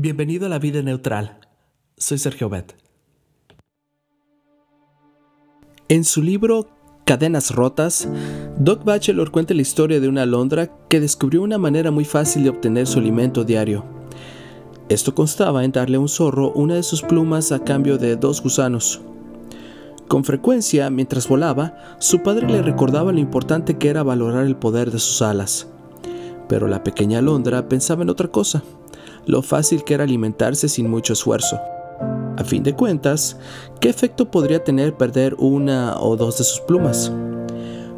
Bienvenido a la vida neutral. Soy Sergio Bet. En su libro Cadenas Rotas, Doc Bachelor cuenta la historia de una alondra que descubrió una manera muy fácil de obtener su alimento diario. Esto constaba en darle a un zorro una de sus plumas a cambio de dos gusanos. Con frecuencia, mientras volaba, su padre le recordaba lo importante que era valorar el poder de sus alas. Pero la pequeña alondra pensaba en otra cosa lo fácil que era alimentarse sin mucho esfuerzo. A fin de cuentas, ¿qué efecto podría tener perder una o dos de sus plumas?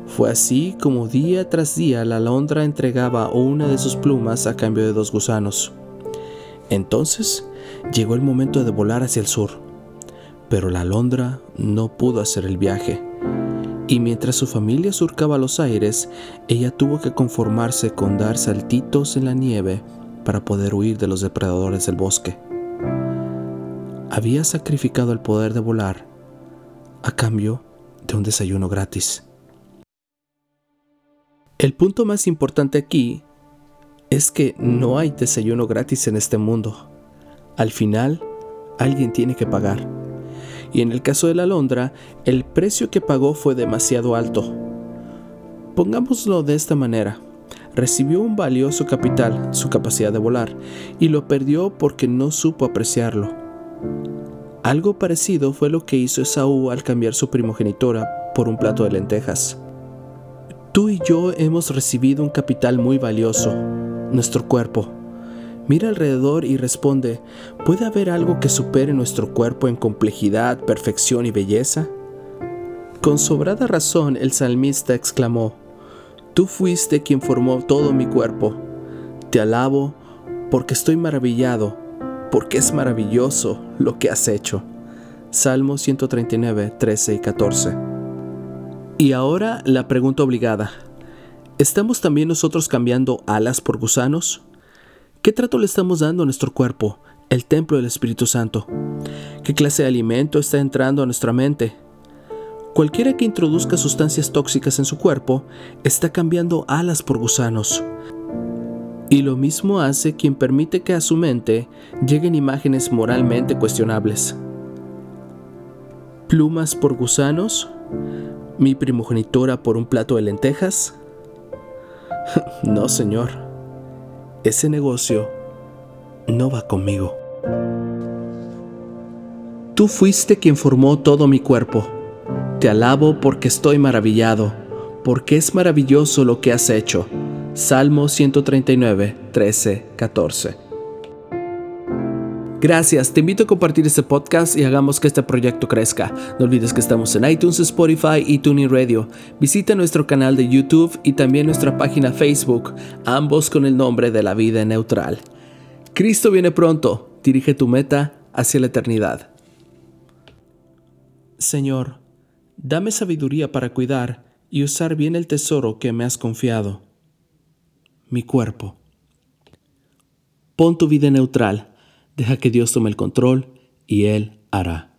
Fue así como día tras día la alondra entregaba una de sus plumas a cambio de dos gusanos. Entonces llegó el momento de volar hacia el sur, pero la alondra no pudo hacer el viaje. Y mientras su familia surcaba los aires, ella tuvo que conformarse con dar saltitos en la nieve para poder huir de los depredadores del bosque. Había sacrificado el poder de volar a cambio de un desayuno gratis. El punto más importante aquí es que no hay desayuno gratis en este mundo. Al final, alguien tiene que pagar. Y en el caso de la alondra, el precio que pagó fue demasiado alto. Pongámoslo de esta manera recibió un valioso capital, su capacidad de volar, y lo perdió porque no supo apreciarlo. Algo parecido fue lo que hizo Esaú al cambiar su primogenitura por un plato de lentejas. Tú y yo hemos recibido un capital muy valioso, nuestro cuerpo. Mira alrededor y responde, ¿puede haber algo que supere nuestro cuerpo en complejidad, perfección y belleza? Con sobrada razón el salmista exclamó, Tú fuiste quien formó todo mi cuerpo. Te alabo porque estoy maravillado, porque es maravilloso lo que has hecho. Salmo 139, 13 y 14. Y ahora la pregunta obligada. ¿Estamos también nosotros cambiando alas por gusanos? ¿Qué trato le estamos dando a nuestro cuerpo, el templo del Espíritu Santo? ¿Qué clase de alimento está entrando a nuestra mente? Cualquiera que introduzca sustancias tóxicas en su cuerpo está cambiando alas por gusanos. Y lo mismo hace quien permite que a su mente lleguen imágenes moralmente cuestionables. ¿Plumas por gusanos? ¿Mi primogenitura por un plato de lentejas? no, señor. Ese negocio no va conmigo. Tú fuiste quien formó todo mi cuerpo te alabo porque estoy maravillado, porque es maravilloso lo que has hecho. Salmo 139, 13, 14. Gracias, te invito a compartir este podcast y hagamos que este proyecto crezca. No olvides que estamos en iTunes, Spotify y Tuning Radio. Visita nuestro canal de YouTube y también nuestra página Facebook, ambos con el nombre de la vida neutral. Cristo viene pronto, dirige tu meta hacia la eternidad. Señor, Dame sabiduría para cuidar y usar bien el tesoro que me has confiado, mi cuerpo. Pon tu vida neutral, deja que Dios tome el control y Él hará.